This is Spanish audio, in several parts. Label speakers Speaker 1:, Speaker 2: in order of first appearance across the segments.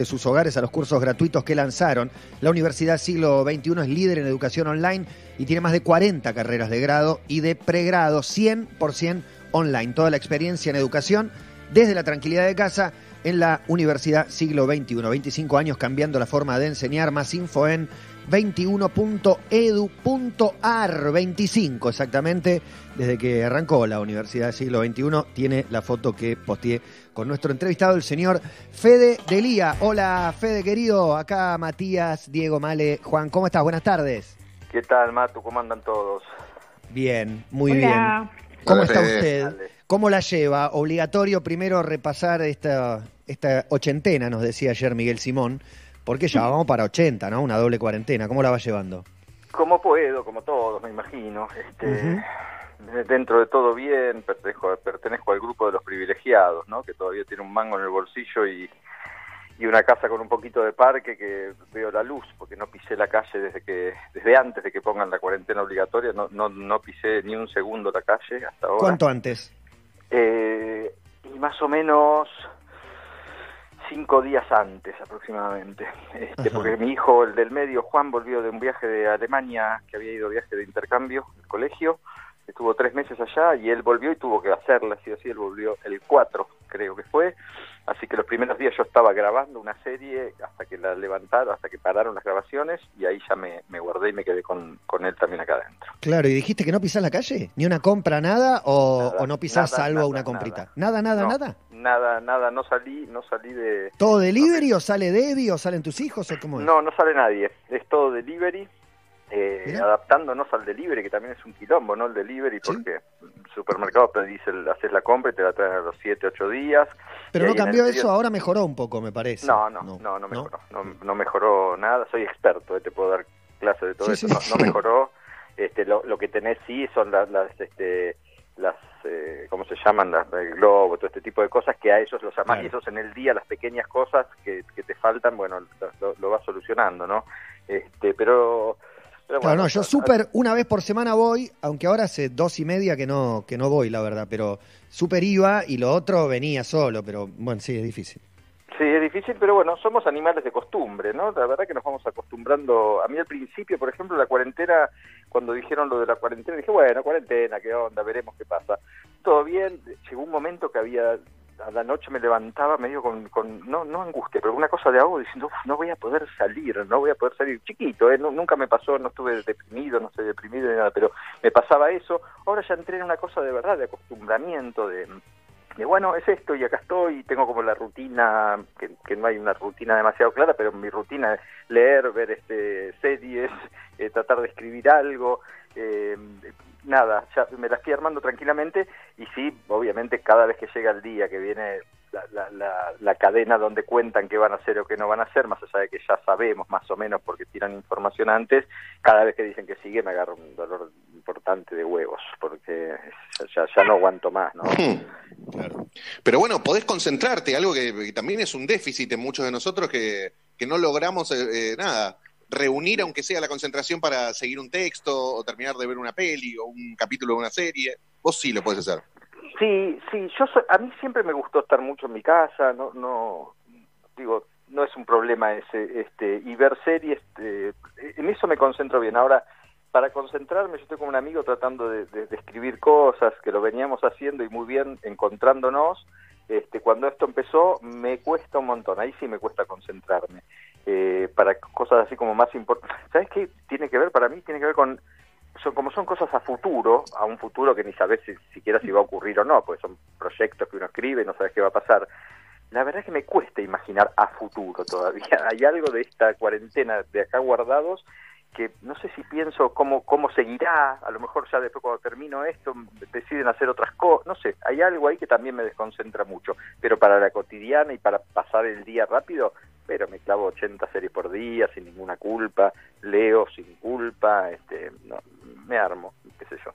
Speaker 1: de sus hogares a los cursos gratuitos que lanzaron. La Universidad Siglo XXI es líder en educación online y tiene más de 40 carreras de grado y de pregrado 100% online. Toda la experiencia en educación desde la tranquilidad de casa en la Universidad Siglo XXI. 25 años cambiando la forma de enseñar. Más info en 21.edu.ar. 25 exactamente. Desde que arrancó la Universidad Siglo XXI tiene la foto que posteé con nuestro entrevistado, el señor Fede Delía. Hola, Fede querido. Acá Matías, Diego, Male, Juan. ¿Cómo estás? Buenas tardes.
Speaker 2: ¿Qué tal, Matu? ¿Cómo andan todos?
Speaker 1: Bien, muy
Speaker 3: Hola.
Speaker 1: bien. ¿Cómo
Speaker 4: Hola,
Speaker 1: está
Speaker 4: Fede.
Speaker 1: usted?
Speaker 2: Dale.
Speaker 1: ¿Cómo la lleva? Obligatorio primero repasar esta, esta ochentena, nos decía ayer Miguel Simón, porque ya vamos para 80, ¿no? Una doble cuarentena. ¿Cómo la va llevando?
Speaker 2: Como puedo, como todos, me imagino. Este, Dentro de todo bien, pertenezco, pertenezco al grupo de los privilegiados, ¿no? Que todavía tiene un mango en el bolsillo y, y una casa con un poquito de parque que veo la luz, porque no pisé la calle desde que desde antes de que pongan la cuarentena obligatoria, no, no, no pisé ni un segundo la calle hasta ahora.
Speaker 1: ¿Cuánto antes?
Speaker 2: Eh, y más o menos cinco días antes aproximadamente, este,
Speaker 1: Ajá.
Speaker 2: porque mi hijo, el del medio, Juan, volvió de un viaje de Alemania, que había ido viaje de intercambio, del colegio, estuvo tres meses allá y él volvió y tuvo que hacerla, así así, él volvió el 4, creo que fue, así que los primeros días yo estaba grabando una serie hasta que la levantaron, hasta que pararon las grabaciones y ahí ya me, me guardé y me quedé con, con él también acá adentro.
Speaker 1: Claro, ¿y dijiste que no pisás la calle? ¿Ni una compra, nada? ¿O,
Speaker 2: Nada,
Speaker 1: o no pisás
Speaker 2: nada,
Speaker 1: salvo
Speaker 2: nada,
Speaker 1: una comprita?
Speaker 2: nada.
Speaker 1: ¿Nada, nada,
Speaker 2: No,
Speaker 1: nada?
Speaker 2: Nada, no salí, no salí de...
Speaker 1: ¿Todo delivery o sale Debbie o salen tus hijos o cómo es?
Speaker 2: No, no sale nadie. Es todo delivery, eh, adaptándonos al delivery, que también es un quilombo, ¿no? El delivery,
Speaker 1: Sí.
Speaker 2: porque el supermercado te dice, haces la compra y te la traen a los 7, 8 días.
Speaker 1: Pero no cambió eso, ahora mejoró un poco, me parece.
Speaker 2: No, no, no, no, mejoró. No, no mejoró nada. Soy experto, eh, te puedo dar clases de todo
Speaker 1: Sí,
Speaker 2: eso.
Speaker 1: sí.
Speaker 2: No, no mejoró. Este, lo, lo que tenés sí son las, las, este, las eh, ¿cómo se llaman? Las, el globo, todo este tipo de cosas que a ellos los llamás
Speaker 1: Claro.
Speaker 2: y esos en el día, las pequeñas cosas que, que te faltan, bueno, lo, lo, vas solucionando, ¿no? Este, pero... bueno,
Speaker 1: no, yo súper una vez por semana voy, aunque ahora hace dos y media que no, que no voy, la verdad, pero súper iba y lo otro venía solo, pero bueno, sí, es difícil.
Speaker 2: Sí, es difícil, pero bueno, somos animales de costumbre, ¿no? La verdad que nos vamos acostumbrando. A mí al principio, por ejemplo, la cuarentena, cuando dijeron lo de la cuarentena, dije, bueno, cuarentena, qué onda, veremos qué pasa. Todo bien, llegó un momento que había, a la noche me levantaba medio con, con no, no angustia, pero una cosa de ahogo diciendo, "Uf, no voy a poder salir, no voy a poder salir. Chiquito, ¿eh? Nu- nunca me pasó, no estuve deprimido, no estoy deprimido ni nada, pero me pasaba eso. Ahora ya entré en una cosa de verdad, de acostumbramiento, de de bueno, es esto y acá estoy, y tengo como la rutina, que, que no hay una rutina demasiado clara, pero mi rutina es leer, ver este series, eh, tratar de escribir algo, eh, nada, ya me la estoy armando tranquilamente y sí, obviamente cada vez que llega el día que viene la, la, la, la cadena donde cuentan qué van a hacer o qué no van a hacer, más allá de que ya sabemos más o menos porque tiran información antes, cada vez que dicen que sigue me agarro un dolor importante de huevos, porque ya, ya no aguanto más, ¿no?
Speaker 4: Pero bueno, podés concentrarte, algo que, que también es un déficit en muchos de nosotros que, que no logramos eh, eh, nada, reunir aunque sea la concentración para seguir un texto o terminar de ver una peli o un capítulo de una serie. Vos sí lo podés hacer.
Speaker 2: Sí, sí, yo soy- a mí siempre me gustó estar mucho en mi casa, no, no, digo, no es un problema ese, este, y ver series, este, en eso me concentro bien. Ahora, para concentrarme, yo estoy con un amigo tratando de, de- de escribir cosas, que lo veníamos haciendo y muy bien encontrándonos. Este, cuando esto empezó, me cuesta un montón, ahí sí me cuesta concentrarme. Eh, para cosas así como más importantes. ¿Sabes qué tiene que ver para mí? Tiene que ver con son, como son cosas a futuro, a un futuro que ni sabes si, siquiera si va a ocurrir o no, porque son proyectos que uno escribe no sabes qué va a pasar. La verdad es que me cuesta imaginar a futuro todavía. Hay algo de esta cuarentena de acá guardados que no sé si pienso cómo, cómo seguirá, a lo mejor ya después cuando termino esto deciden hacer otras cosas, no sé, hay algo ahí que también me desconcentra mucho, pero para la cotidiana y para pasar el día rápido, pero me clavo 80 series por día sin ninguna culpa, leo sin culpa, este, no, me armo, qué sé yo.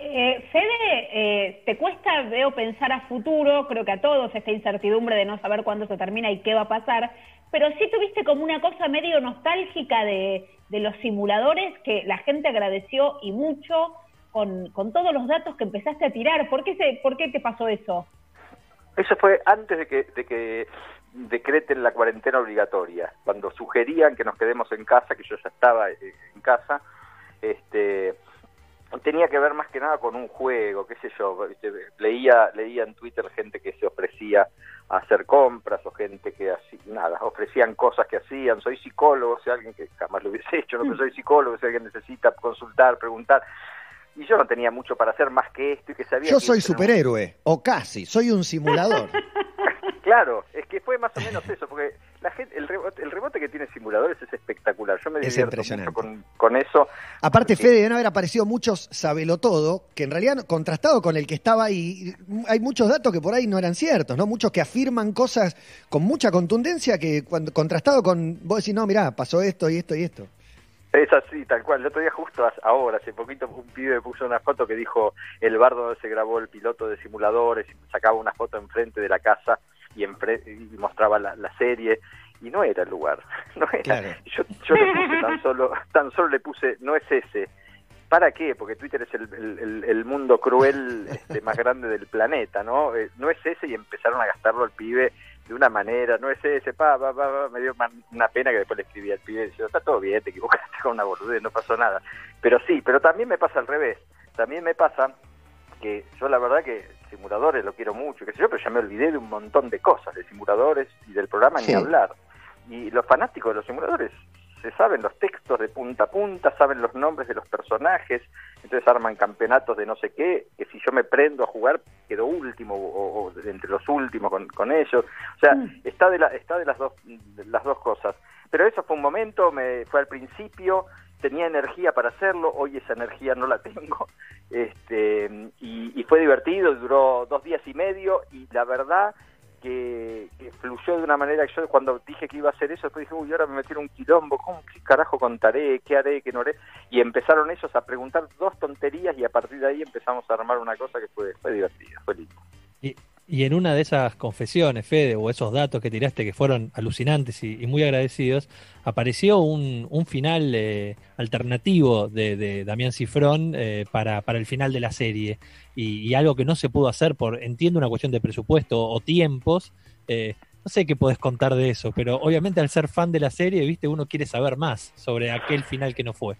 Speaker 3: Eh, Fede, eh, ¿te cuesta, veo, pensar a futuro? Creo que a todos esta incertidumbre de no saber cuándo se termina y qué va a pasar, pero sí tuviste como una cosa medio nostálgica de, los simuladores que la gente agradeció y mucho con, con todos los datos que empezaste a tirar. ¿Por qué, se, ¿Por qué te pasó eso?
Speaker 2: Eso fue antes de que, de que decreten la cuarentena obligatoria. Cuando sugerían que nos quedemos en casa, que yo ya estaba eh, en casa, este tenía que ver más que nada con un juego, qué sé yo, leía leía en Twitter gente que se ofrecía a hacer compras o gente que así, nada, ofrecían cosas que hacían, soy psicólogo, si alguien que jamás lo hubiese hecho, no, soy psicólogo, si alguien necesita consultar, preguntar, y yo no tenía mucho para hacer más que esto y que sabía
Speaker 1: Yo soy superhéroe, o casi, soy un simulador.
Speaker 2: claro, es que fue más o menos eso, porque la gente, el, rebote, el rebote que tiene simuladores es espectacular. Yo me
Speaker 1: es
Speaker 2: divierto con, con, eso.
Speaker 1: Aparte, Fede, deben haber aparecido muchos todo que en realidad, contrastado con el que estaba ahí, hay muchos datos que por ahí no eran ciertos, ¿no? Muchos que afirman cosas con mucha contundencia que cuando contrastado con, vos decís, no, mirá, pasó esto y esto y esto.
Speaker 2: Es así, tal cual. El otro día, justo ahora, hace poquito, un pibe puso una foto que dijo el bar donde se grabó el piloto de simuladores y sacaba una foto enfrente de la casa y, y mostraba la, serie y no era el lugar. No era. Yo, yo le puse tan solo, tan solo le puse, no es ese. ¿Para qué? Porque Twitter es el, el, mundo cruel este, más grande del planeta, ¿no? Eh, no es ese y empezaron a gastarlo al pibe de una manera, no es ese, pa, pa, pa, me dio una pena que después le escribí al pibe y está todo bien, te equivocaste con una boludez, no pasó nada. Pero sí, pero también me pasa al revés, también me pasa que yo la verdad que simuladores lo quiero mucho, qué sé yo, pero ya me olvidé de un montón de cosas, de simuladores y del programa ni hablar. Y los fanáticos de los simuladores se saben los textos de punta a punta, saben los nombres de los personajes, entonces arman campeonatos de no sé qué, que si yo me prendo a jugar quedo último o, entre los últimos con, con, ellos. O sea, mm. está de la, está de las dos las dos cosas. Pero eso fue un momento, me fue al principio, tenía energía para hacerlo, hoy esa energía no la tengo, este, y, fue divertido, duró dos días y medio y la verdad que, fluyó de una manera que yo cuando dije que iba a hacer eso, después dije, uy, ahora me metieron un quilombo, ¿cómo, ¿qué carajo contaré? ¿Qué haré? ¿Qué no haré? Y empezaron ellos a preguntar dos tonterías y a partir de ahí empezamos a armar una cosa que fue, fue divertida, fue lindo.
Speaker 5: Y, y en una de esas confesiones, Fede, o esos datos que tiraste que fueron alucinantes y, muy agradecidos, apareció un, un final eh, alternativo de, de, Damián Cifrón eh, para, para, el final de la serie. Y, algo que no se pudo hacer por, entiendo, una cuestión de presupuesto o tiempos. Eh, no sé qué podés contar de eso, pero obviamente al ser fan de la serie, viste, uno quiere saber más sobre aquel final que no fue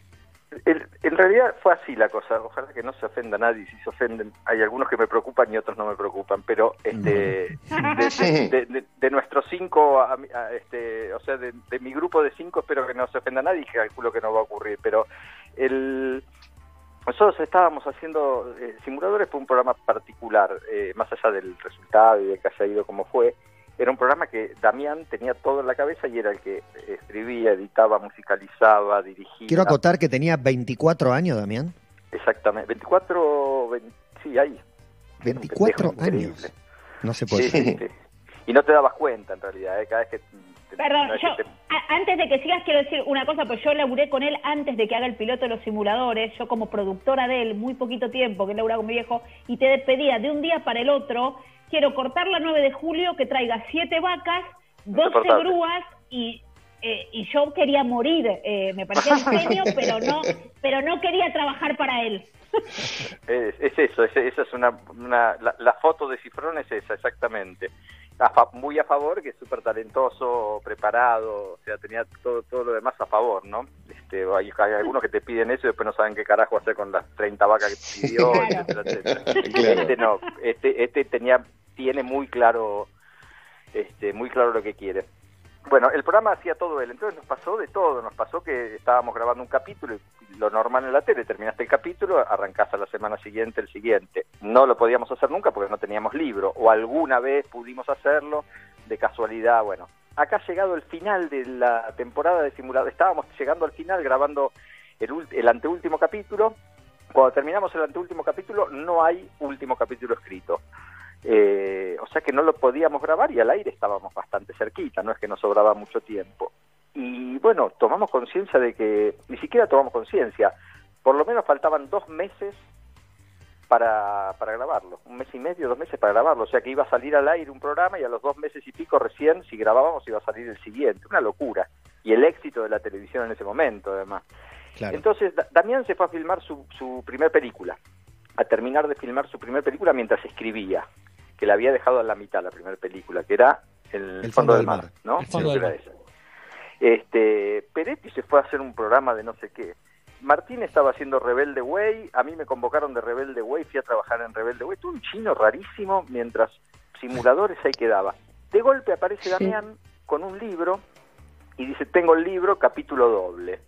Speaker 2: en realidad fue así la cosa. Ojalá que no se ofenda a nadie. Si se ofenden, hay algunos que me preocupan y otros no me preocupan. Pero este, de, nuestros cinco, este, o sea, de, mi grupo de cinco, espero que no se ofenda a nadie y calculo que no va a ocurrir. Pero el, nosotros estábamos haciendo eh, simuladores por un programa particular, eh, más allá del resultado y de que haya ido como fue era un programa que Damián tenía todo en la cabeza y era el que escribía, editaba, musicalizaba, dirigía.
Speaker 1: Quiero acotar que tenía 24 años, Damián.
Speaker 2: Exactamente, 24, sí, ahí.
Speaker 1: 24 años. No se puede.
Speaker 2: Sí, Y no te dabas cuenta en realidad, ¿eh? cada vez que...
Speaker 3: Perdón, yo, antes de que sigas quiero decir una cosa, pues yo laburé con él antes de que haga el piloto de los simuladores, yo como productora de él, muy poquito tiempo, que él laburaba con mi viejo, y te despedía de un día para el otro, quiero cortar la 9 de julio, que traiga siete vacas, 12 grúas y eh, y yo quería morir, eh, me parecía un genio, pero no, pero no quería trabajar para él.
Speaker 2: Es, eso, esa es una, una la, foto de Cifrón es esa, exactamente. Muy a favor, que es súper talentoso, preparado, o sea, tenía todo, todo lo demás a favor, ¿no? Este, hay, algunos que te piden eso y después no saben qué carajo hacer con las 30 vacas que pidió, Este no, este, este tenía, tiene muy claro, este, muy claro lo que quiere. Bueno, el programa hacía todo él, entonces nos pasó de todo, nos pasó que estábamos grabando un capítulo y lo normal en la tele, terminaste el capítulo, arrancás a la semana siguiente el siguiente. No lo podíamos hacer nunca porque no teníamos libro, o alguna vez pudimos hacerlo de casualidad, bueno. Acá ha llegado el final de la temporada de simulador, estábamos llegando al final grabando el, el anteúltimo capítulo, cuando terminamos el anteúltimo capítulo no hay último capítulo escrito. Eh, o sea que no lo podíamos grabar y al aire estábamos bastante cerquita, no es que nos sobraba mucho tiempo. Y bueno, tomamos conciencia de que, ni siquiera tomamos conciencia, por lo menos faltaban dos meses para, para grabarlo, un mes y medio, dos meses para grabarlo, o sea que iba a salir al aire un programa y a los dos meses y pico recién, si grabábamos, iba a salir el siguiente, una locura. Y el éxito de la televisión en ese momento, además. Entonces, Damián se fue a filmar su, su primer película, a terminar de filmar su primer película mientras escribía que la había dejado a la mitad la primera película, que era el, fondo, del mar, ¿no? Este, Peretti se fue a hacer un programa de no sé qué. Martín estaba haciendo Rebelde Way, a mí me convocaron de Rebelde Way, fui a trabajar en Rebelde Way, tuve un chino rarísimo mientras simuladores ahí quedaba. De golpe aparece Damián con un libro y dice, tengo el libro, capítulo doble.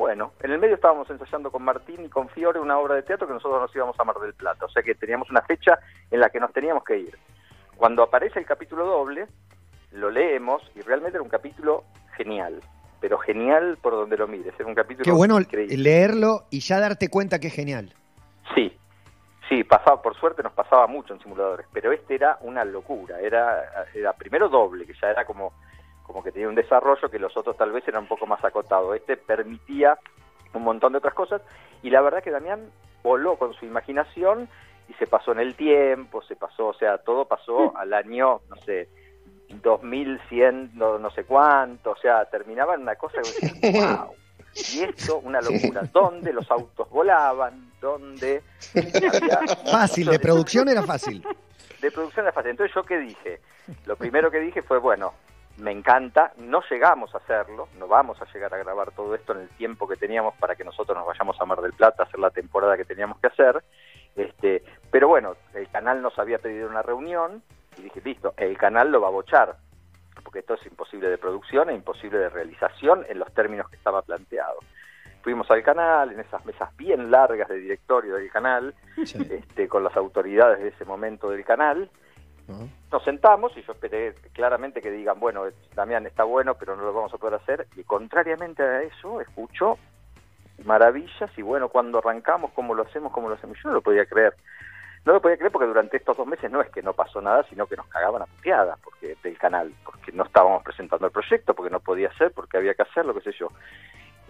Speaker 2: Bueno, en el medio estábamos ensayando con Martín y con Fiore una obra de teatro que nosotros nos íbamos a Mar del Plata, o sea que teníamos una fecha en la que nos teníamos que ir. Cuando aparece el capítulo doble, lo leemos y realmente era un capítulo genial, pero genial por donde lo mires, era un capítulo
Speaker 1: Qué bueno leerlo y ya darte cuenta que es genial.
Speaker 2: Sí, sí, pasaba, por suerte nos pasaba mucho en simuladores, pero este era una locura, era, era primero doble, que ya era como como que tenía un desarrollo que los otros tal vez eran un poco más acotados. Este permitía un montón de otras cosas y la verdad que Damián voló con su imaginación y se pasó en el tiempo, se pasó, o sea, todo pasó al año, no sé, 2100, no, no sé cuánto, o sea, terminaba en una cosa que wow. Y esto, una locura. ¿Dónde los autos volaban? ¿Dónde?
Speaker 1: Fácil, de producción era fácil.
Speaker 2: De producción era fácil. Entonces, ¿yo qué dije? Lo primero que dije fue, bueno, me encanta, no llegamos a hacerlo, no vamos a llegar a grabar todo esto en el tiempo que teníamos para que nosotros nos vayamos a Mar del Plata a hacer la temporada que teníamos que hacer, este, pero bueno, el canal nos había pedido una reunión y dije, listo, el canal lo va a bochar, porque esto es imposible de producción e imposible de realización en los términos que estaba planteado. Fuimos al canal, en esas mesas bien largas de directorio del canal, este, con las autoridades de ese momento del canal, nos sentamos y yo esperé claramente que digan, bueno, Damián está bueno, pero no lo vamos a poder hacer. Y contrariamente a eso, escucho maravillas y bueno, cuando arrancamos, cómo lo hacemos, cómo lo hacemos. Yo no lo podía creer. No lo podía creer porque durante estos dos meses no es que no pasó nada, sino que nos cagaban a puteadas porque, del canal, porque no estábamos presentando el proyecto, porque no podía ser, porque había que hacerlo, qué sé yo.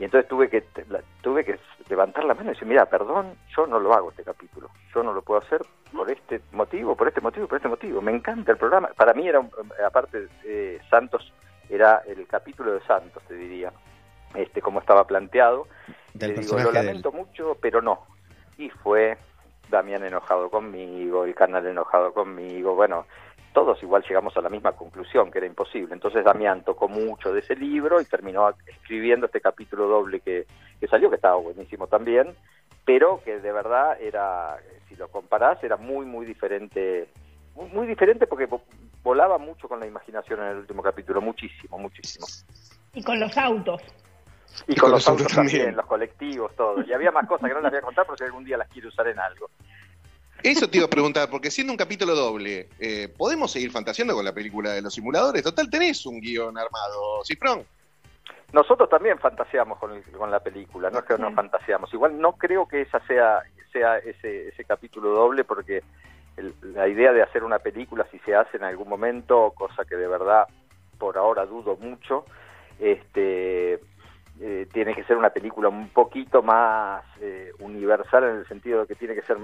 Speaker 2: Y entonces tuve que tuve que levantar la mano y decir, mira, perdón, yo no lo hago este capítulo, yo no lo puedo hacer por este motivo, por este motivo, por este motivo. Me encanta el programa. Para mí era, aparte, eh, Santos era el capítulo de Santos, te diría, este como estaba planteado.
Speaker 1: Del digo, lo
Speaker 2: lamento mucho, pero no. Y fue Damián enojado conmigo, el canal enojado conmigo, bueno, todos igual llegamos a la misma conclusión, que era imposible. Entonces Damián tocó mucho de ese libro y terminó escribiendo este capítulo doble que, salió, que estaba buenísimo también, pero que de verdad era, si lo comparás, era muy, muy diferente, muy, diferente porque volaba mucho con la imaginación en el último capítulo, muchísimo, muchísimo.
Speaker 3: Y con los autos.
Speaker 2: Y, con, los, autos, también, los colectivos, todo. Y había más cosas que no las voy a contar porque algún día las quiero usar en algo.
Speaker 4: Eso te iba a preguntar, porque siendo un capítulo doble, eh, ¿podemos seguir fantaseando con la película de los simuladores? Total, tenés un guion armado, Cifrón.
Speaker 2: Nosotros también fantaseamos con, con la película, no es que no fantaseamos. Igual no creo que esa sea, sea ese, ese capítulo doble, porque la idea de hacer una película, si se hace en algún momento, cosa que de verdad por ahora dudo mucho, este, eh, tiene que ser una película un poquito más eh, universal en el sentido de que tiene que ser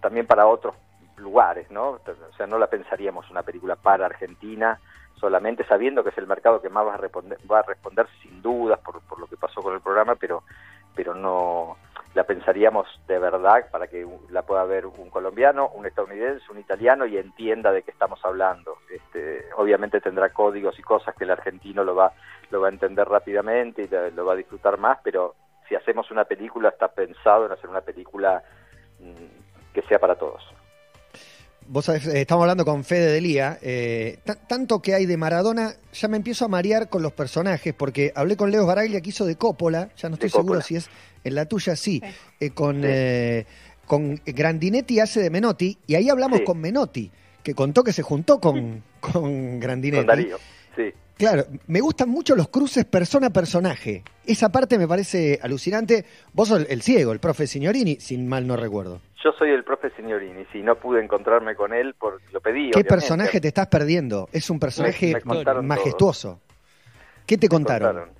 Speaker 2: también para otros lugares, ¿no? O sea, no la pensaríamos una película para Argentina solamente sabiendo que es el mercado que más va a responder, va a responder sin dudas por, por lo que pasó con el programa, pero pero no la pensaríamos de verdad para que la pueda ver un colombiano, un estadounidense, un italiano y entienda de qué estamos hablando. Este, obviamente tendrá códigos y cosas que el argentino lo va lo va a entender rápidamente y lo va a disfrutar más, pero si hacemos una película está pensado en hacer una película mm, que sea para todos.
Speaker 1: Vos sabés, eh, estamos hablando con Fede Delía. Eh, tanto que hay de Maradona, ya me empiezo a marear con los personajes, porque hablé con Leo Baraglia que hizo de Coppola, ya no estoy seguro si es en la tuya, sí. Eh, con, con Grandinetti hace de Menotti, y ahí hablamos con Menotti, que contó que se juntó con, con Grandinetti. Con
Speaker 2: Darío, sí.
Speaker 1: Claro, me gustan mucho los cruces persona-personaje. Esa parte me parece alucinante. Vos sos el ciego, el profe Signorini, sin mal no recuerdo.
Speaker 2: Yo soy el profe Signorini, si no pude encontrarme con él, porque lo pedí.
Speaker 1: ¿Qué personaje te estás perdiendo? Es un personaje majestuoso. ¿Qué te contaron?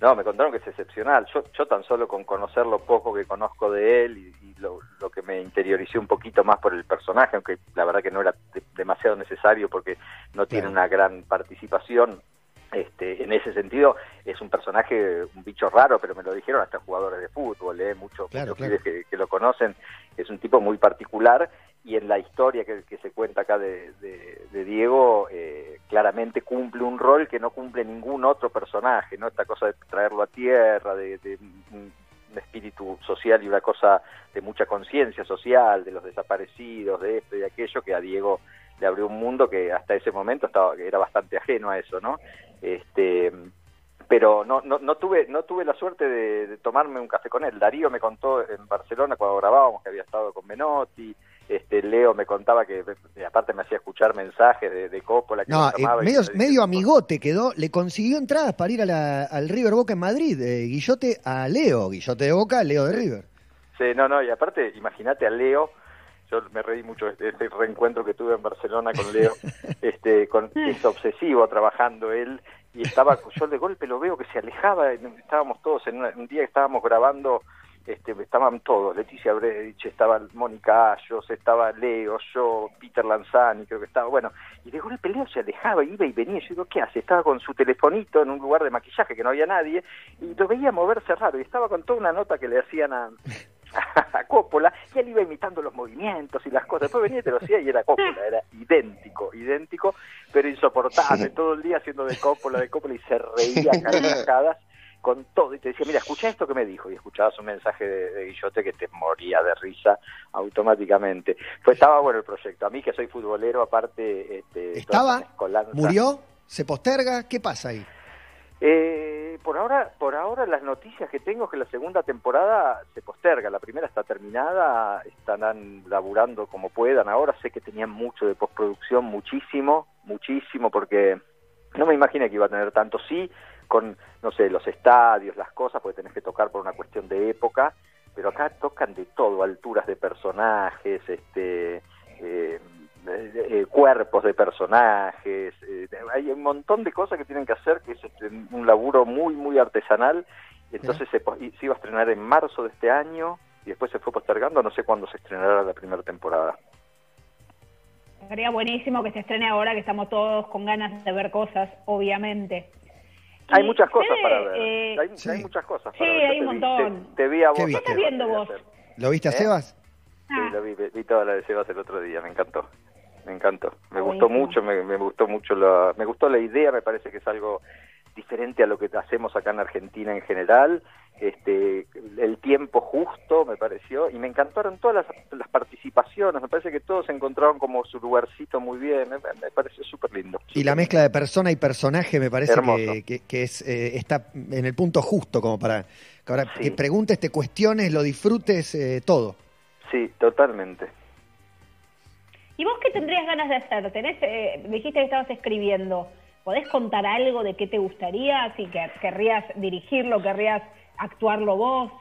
Speaker 2: No, me contaron que es excepcional. Yo, yo tan solo con conocer lo poco que conozco de él y, lo, que me interioricé un poquito más por el personaje, aunque la verdad que no era demasiado necesario porque no tiene una gran participación, este, en ese sentido es un personaje, un bicho raro, pero me lo dijeron hasta jugadores de fútbol, ¿eh? muchos, que, lo conocen, es un tipo muy particular y en la historia que, se cuenta acá de, Diego, eh, claramente cumple un rol que no cumple ningún otro personaje, ¿no? Esta cosa de traerlo a tierra, de, un espíritu social y una cosa de mucha conciencia social, de los desaparecidos, de esto y de aquello, que a Diego le abrió un mundo que hasta ese momento estaba era bastante ajeno a eso, ¿no? Este, pero no, no, no tuve no tuve la suerte de, tomarme un café con él. Darío me contó en Barcelona cuando grabábamos que había estado con Menotti, este Leo me contaba que aparte me hacía escuchar mensajes de, de Coppola.
Speaker 1: no, eh, medio, medio amigote quedó, le consiguió entradas para ir a al River Boca en Madrid, eh, Guillote a Leo, Guillote de Boca, Leo de River.
Speaker 2: Sí, no, no, y aparte, imagínate a Leo, yo me reí mucho de este reencuentro que tuve en Barcelona con Leo, este, con es obsesivo trabajando él, y estaba, yo de golpe lo veo que se alejaba, estábamos todos en un día que estábamos grabando este, estaban todos, Leticia Bredich, estaba Mónica Ayos, estaba Leo, yo, Peter Lanzani, creo que estaba, bueno, y de golpe Leo se alejaba, iba y venía, yo digo, ¿qué hace? Estaba con su telefonito en un lugar de maquillaje que no había nadie, y lo veía moverse raro, y estaba con toda una nota que le hacían a, a Coppola, y él iba imitando los movimientos y las cosas, después venía y te lo hacía y era Coppola, era idéntico, idéntico, pero insoportable, todo el día haciendo de Coppola, de Coppola, y se reía carcajadas, con todo y te decía, mira, escucha esto que me dijo y escuchabas un mensaje de, Guillote que te moría de risa automáticamente. Pues estaba bueno el proyecto. A mí que soy futbolero, aparte... Este,
Speaker 1: ¿Estaba? ¿Murió? ¿Se posterga? ¿Qué pasa ahí?
Speaker 2: Eh, por ahora, por ahora las noticias que tengo es que la segunda temporada se posterga, la primera está terminada, están laburando como puedan. Ahora sé que tenían mucho de postproducción, muchísimo, muchísimo, porque no me imaginé que iba a tener tanto. Sí, con, no sé, los estadios, las cosas, porque tenés que tocar por una cuestión de época, pero acá tocan de todo, alturas de personajes, este, eh, eh, cuerpos de personajes, eh, hay un montón de cosas que tienen que hacer, que es este, un laburo muy, muy artesanal, entonces se, se iba a estrenar en marzo de este año, y después se fue postergando, no sé cuándo se estrenará la primera temporada.
Speaker 3: Sería buenísimo que se estrene ahora, que estamos todos con ganas de ver cosas, obviamente.
Speaker 2: Hay muchas cosas para ver. Eh, hay, muchas cosas
Speaker 3: para
Speaker 2: sí,
Speaker 3: hay un montón.
Speaker 2: Te, vi a vos.
Speaker 3: ¿Qué, estás viendo vos?
Speaker 1: ¿Lo viste a ¿Eh? Sebas?
Speaker 2: Sí, ah. lo vi, vi toda la de Sebas el otro día, me encantó. Me encantó. Me gustó mucho, me, me gustó mucho la, me gustó la idea, me parece que es algo diferente a lo que hacemos acá en Argentina en general. Este, el tiempo justo me pareció y me encantaron todas las, participaciones. Me parece que todos encontraron como su lugarcito muy bien. Me, pareció súper lindo.
Speaker 1: Y la mezcla de persona y personaje me parece que, que, es, eh, está en el punto justo como para que ahora que preguntes, te cuestiones, lo disfrutes eh, todo.
Speaker 2: Sí, totalmente.
Speaker 3: ¿Y vos qué tendrías ganas de hacer? Tenés, eh, dijiste que estabas escribiendo. ¿Podés contar algo de qué te gustaría? Si que querrías dirigirlo, querrías actuarlo vos.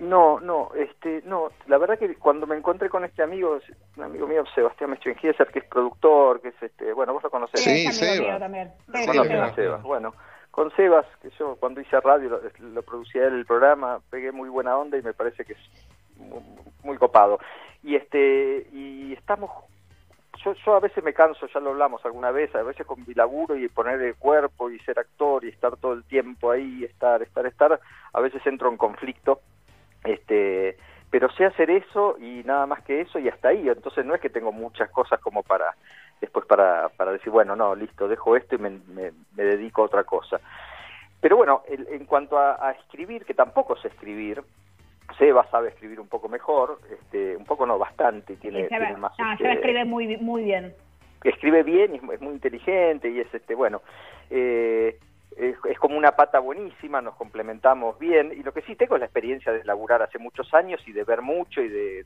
Speaker 2: No, no, este, no, la verdad que cuando me encontré con este amigo, un amigo mío, Sebastián Mestringieser, que es productor, que es este, bueno, vos lo conocés.
Speaker 3: Sí, Sebas. también.
Speaker 2: Sebas. Bueno, con Sebas, que yo cuando hice radio lo, producía él el programa, pegué muy buena onda y me parece que es muy, muy copado. Y este, y estamos yo, a veces me canso, ya lo hablamos alguna vez, a veces con mi laburo y poner el cuerpo y ser actor y estar todo el tiempo ahí, estar, estar, estar, a veces entro en conflicto, este, pero sé hacer eso y nada más que eso y hasta ahí, entonces no es que tengo muchas cosas como para después para, para decir, bueno, no, listo, dejo esto y me, me, dedico a otra cosa. Pero bueno, en cuanto a, a escribir, que tampoco sé escribir, Seba sabe escribir un poco mejor, este, un poco no, bastante, tiene, tiene más...
Speaker 3: Ah, Seba escribe muy, muy bien.
Speaker 2: Escribe bien y es, muy inteligente y es, este bueno, eh, es, como una pata buenísima, nos complementamos bien y lo que sí tengo es la experiencia de laburar hace muchos años y de ver mucho y de,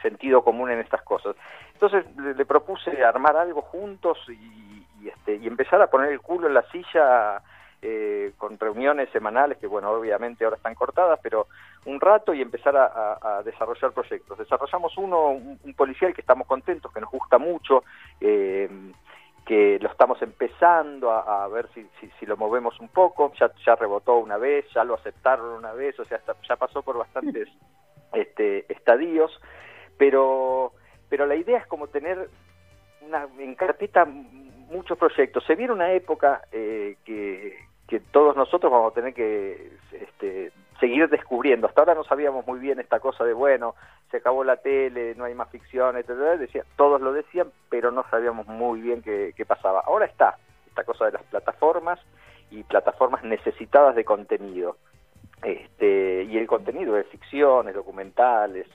Speaker 2: sentido común en estas cosas. Entonces le, propuse armar algo juntos y, y, este, y empezar a poner el culo en la silla eh, con reuniones semanales que, bueno, obviamente ahora están cortadas, pero un rato y empezar a, desarrollar proyectos. Desarrollamos uno, un, policial que estamos contentos, que nos gusta mucho, eh, que lo estamos empezando a, ver si, si, lo movemos un poco, ya, ya rebotó una vez, ya lo aceptaron una vez, o sea, ya pasó por bastantes este, estadios, pero, pero la idea es como tener una, en carpeta muchos proyectos. Se viene una época eh, que, que todos nosotros vamos a tener que este, seguir descubriendo. Hasta ahora no sabíamos muy bien esta cosa de, bueno, se acabó la tele, no hay más ficción, etc. Decía, todos lo decían, pero no sabíamos muy bien qué, qué pasaba. Ahora está esta cosa de las plataformas y plataformas necesitadas de contenido. Este, y el contenido de ficciones, documentales,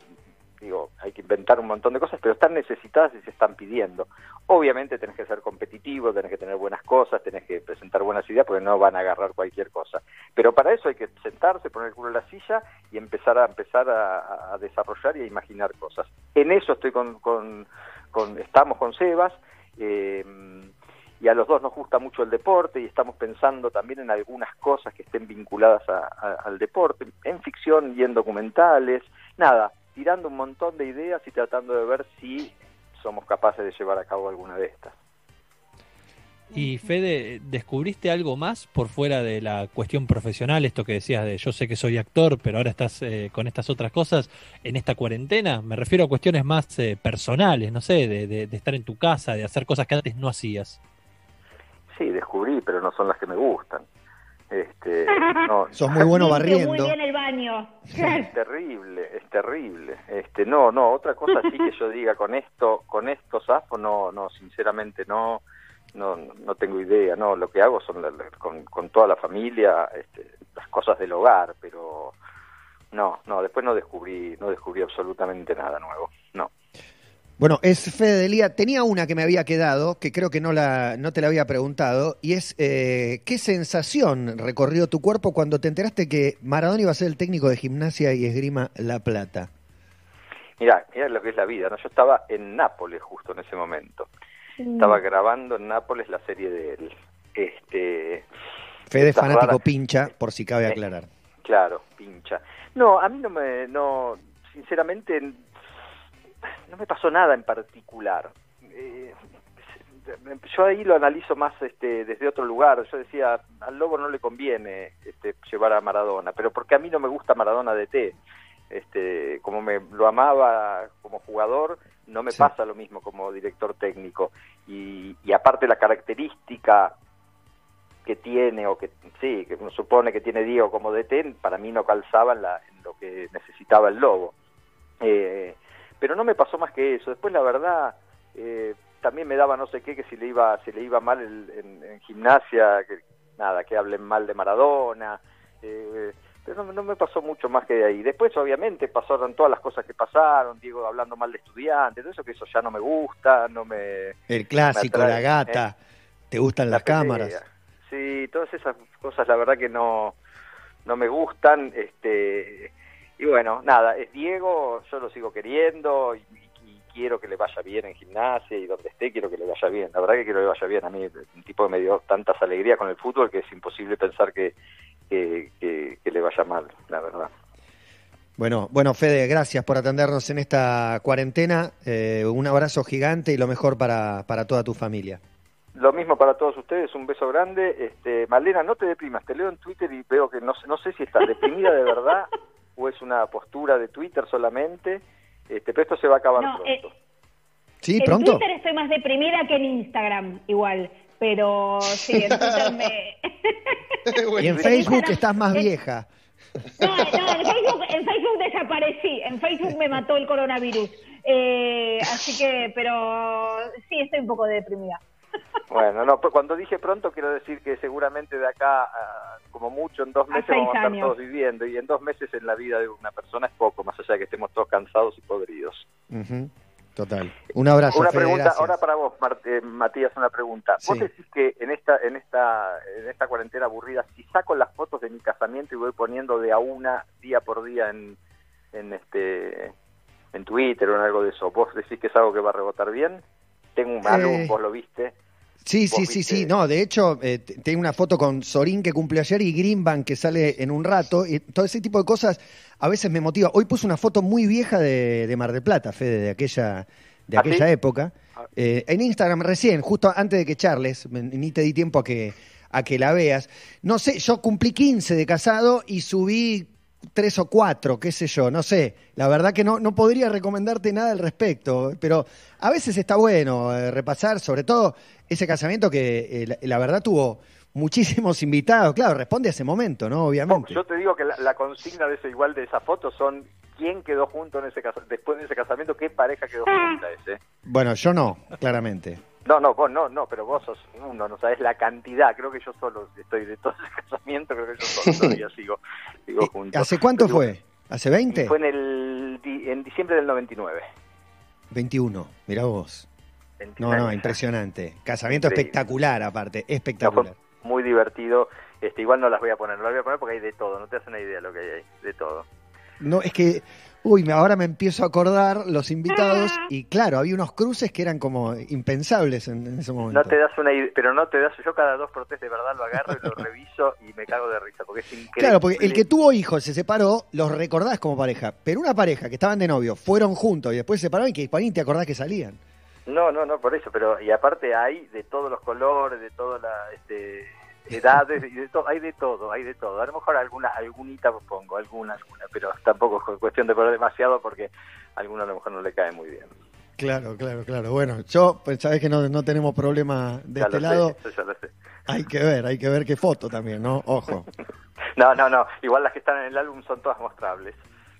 Speaker 2: digo, hay que inventar un montón de cosas, pero están necesitadas y se están pidiendo. Obviamente tenés que ser competitivo, tenés que tener buenas cosas, tenés que presentar buenas ideas, porque no van a agarrar cualquier cosa. Pero para eso hay que sentarse, poner el culo en la silla y empezar a empezar a, desarrollar y a imaginar cosas. En eso estoy con, con, con estamos con Sebas. Eh, y a los dos nos gusta mucho el deporte y estamos pensando también en algunas cosas que estén vinculadas al deporte, en ficción y en documentales, nada, tirando un montón de ideas y tratando de ver si somos capaces de llevar a cabo alguna de estas.
Speaker 5: Y Fede, ¿descubriste algo más por fuera de la cuestión profesional? Esto que decías de yo sé que soy actor, pero ahora estás eh, con estas otras cosas en esta cuarentena. Me refiero a cuestiones más eh, personales, no sé, de, de, estar en tu casa, de hacer cosas que antes no hacías.
Speaker 2: Sí, descubrí, pero no son las que me gustan. Este,
Speaker 1: no, Sos muy bueno barriendo. Muy
Speaker 3: bien el baño.
Speaker 2: Es terrible, es terrible. Este, no, no, otra cosa sí que yo diga con esto, con estos zafo, no, no, sinceramente no, no, no tengo idea. No, lo que hago son con, con toda la familia, este, las cosas del hogar, pero no, no, después no descubrí, no descubrí absolutamente nada nuevo. No.
Speaker 1: Bueno, es Fede Delía. Tenía una que me había quedado, que creo que no, la, no te la había preguntado, y es eh, ¿qué sensación recorrió tu cuerpo cuando te enteraste que Maradona iba a ser el técnico de gimnasia y esgrima La Plata?
Speaker 2: Mira, mira lo que es la vida, ¿no? Yo estaba en Nápoles justo en ese momento. Estaba grabando en Nápoles la serie de él. Este,
Speaker 1: Fede fanático pincha, por si cabe aclarar.
Speaker 2: claro, pincha. No, a mí no me, no, sinceramente no me pasó nada en particular. Eh, yo ahí lo analizo más este, desde otro lugar. Yo decía, al Lobo no le conviene este, llevar a Maradona, pero porque a mí no me gusta Maradona de T. Este, como me lo amaba como jugador, no me pasa lo mismo como director técnico. Y, y aparte la característica que tiene o que sí, que uno supone que tiene Diego como DT, para mí no calzaba en, la, en lo que necesitaba el Lobo. Eh, pero no me pasó más que eso. Después la verdad eh, también me daba no sé qué que si le iba se le iba mal en, gimnasia, que nada, que hablen mal de Maradona. Eh, pero no, me pasó mucho más que de ahí. Después, obviamente, pasaron todas las cosas que pasaron, Diego hablando mal de estudiantes, todo eso que eso ya no me gusta, no me...
Speaker 1: El clásico, la gata, ¿eh? ¿te gustan las cámaras?
Speaker 2: Sí, todas esas cosas la verdad que no, no me gustan. este y bueno, nada, es Diego, yo lo sigo queriendo y, quiero que le vaya bien en gimnasia y donde esté quiero que le vaya bien. La verdad que quiero que le vaya bien. A mí un tipo que me dio tantas alegrías con el fútbol que es imposible pensar que, que, le vaya mal, la verdad.
Speaker 1: Bueno, bueno, Fede, gracias por atendernos en esta cuarentena. Eh, un abrazo gigante y lo mejor para, para toda tu familia.
Speaker 2: Lo mismo para todos ustedes, un beso grande. Este, Malena, no te deprimas, te leo en Twitter y veo que no, no sé si estás deprimida de verdad o es una postura de Twitter solamente, este, pero esto se va a acabar pronto. Eh,
Speaker 1: sí, pronto.
Speaker 3: En Twitter estoy más deprimida que en Instagram, igual, pero sí, en Twitter me...
Speaker 1: y en Facebook estás más vieja.
Speaker 3: No, no, en Facebook, en Facebook desaparecí, en Facebook me mató el coronavirus. Eh, así que, pero sí, estoy un poco deprimida.
Speaker 2: Bueno, no, pues cuando dije pronto quiero decir que seguramente de acá, como mucho, en dos meses vamos a estar todos viviendo y en dos meses en la vida de una persona es poco, más allá de que estemos todos cansados y podridos.
Speaker 1: Total. Un abrazo.
Speaker 2: Una pregunta, ahora para vos, eh, Matías, una pregunta. Vos decís que en esta, en esta, en esta cuarentena aburrida, si saco las fotos de mi casamiento y voy poniendo de a una día por día en, en este, en Twitter o en algo de eso, vos decís que es algo que va a rebotar bien. Tengo un álbum, eh, vos lo viste.
Speaker 1: Sí, sí, sí, sí. No, de hecho, eh, tengo una foto con Sorín que cumple ayer y Greenbank que sale en un rato. Y todo ese tipo de cosas a veces me motiva. Hoy puse una foto muy vieja de, Mar del Plata, Fede, de aquella, de ¿Ah, aquella época. Ah. Eh, en Instagram recién, justo antes de que charles, ni te di tiempo a que, a que la veas. No sé, yo cumplí 15 de casado y subí tres o cuatro, qué sé yo, no sé. La verdad que no, no podría recomendarte nada al respecto, pero a veces está bueno eh, repasar, sobre todo ese casamiento que eh, la, verdad tuvo muchísimos invitados. Claro, responde a ese momento, ¿no? Obviamente.
Speaker 2: Yo te digo que la, la consigna de ese igual de esa foto son quién quedó junto en ese después de ese casamiento, qué pareja quedó junta ese.
Speaker 1: Bueno, yo no, claramente.
Speaker 2: No, no, vos no, no, pero vos sos uno, no sabes la cantidad. Creo que yo solo estoy de todo ese casamiento, creo que yo solo todavía sigo, sigo
Speaker 1: ¿Y
Speaker 2: junto.
Speaker 1: ¿Hace cuánto
Speaker 2: Pero-
Speaker 1: fue? ¿Hace 20?
Speaker 2: Fue en el en diciembre del 99.
Speaker 1: 21, mirá vos.
Speaker 2: 29.
Speaker 1: No, no, impresionante. Casamiento
Speaker 2: Increíble.
Speaker 1: espectacular, aparte,
Speaker 2: No, fue
Speaker 1: espectacular.
Speaker 2: muy divertido. Este, igual no las voy a poner, no las voy a poner porque hay de todo, no te haces una idea de lo que hay ahí, de todo.
Speaker 1: No, es que, uy, me- ahora me empiezo a acordar los invitados y claro, había unos cruces que eran como impensables en, en ese momento.
Speaker 2: No te das una idea, pero no te das, yo cada dos por tres de verdad lo agarro y lo reviso y me cago de risa, porque es increíble.
Speaker 1: Claro, porque el que tuvo hijos se separó, los recordás como pareja, pero una pareja que estaban de novio, fueron juntos y después se separaron y que ni te acordás que salían.
Speaker 2: No, no, no, por eso, pero y aparte hay de todos los colores, de todas las este, edades, y de todo, hay de todo, hay de todo. A lo mejor alguna, algunita pongo, alguna, alguna, pero tampoco es cu- cuestión de poner demasiado porque a alguno a lo mejor no le cae muy bien.
Speaker 1: Claro, claro, claro. Bueno, yo, pues sabés que no, no tenemos problema de
Speaker 2: Ya
Speaker 1: este
Speaker 2: lo
Speaker 1: lado.
Speaker 2: sé, eso ya lo sé.
Speaker 1: Hay que ver, hay que ver qué foto también, ¿no? Ojo.
Speaker 2: No, no, no, igual las que están en el álbum son todas mostrables.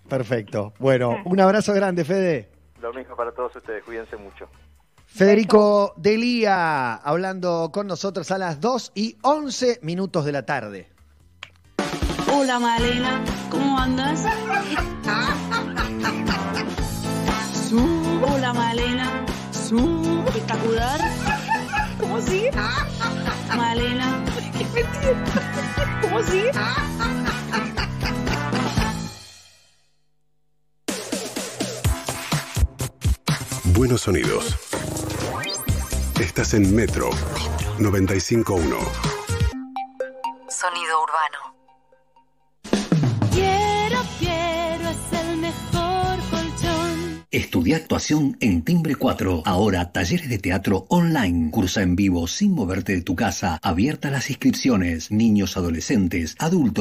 Speaker 1: Perfecto. Bueno, un abrazo grande, Fede.
Speaker 2: Lo mismo para todos ustedes, cuídense mucho.
Speaker 1: Federico Delía hablando con nosotros a las 2 y 11 minutos de la tarde.
Speaker 6: Hola Malena, ¿cómo andas? Su. Hola Malena, su. Espectacular. ¿Cómo sigue? Malena. ¿Cómo sigue?
Speaker 7: Buenos sonidos. Estás en Metro 95.1.
Speaker 8: Sonido urbano.
Speaker 9: Quiero, quiero, es el mejor colchón.
Speaker 10: Estudia actuación en Timbre 4. Ahora talleres de teatro online. Cursa en vivo sin moverte de tu casa. Abierta las inscripciones. Niños, adolescentes, adultos.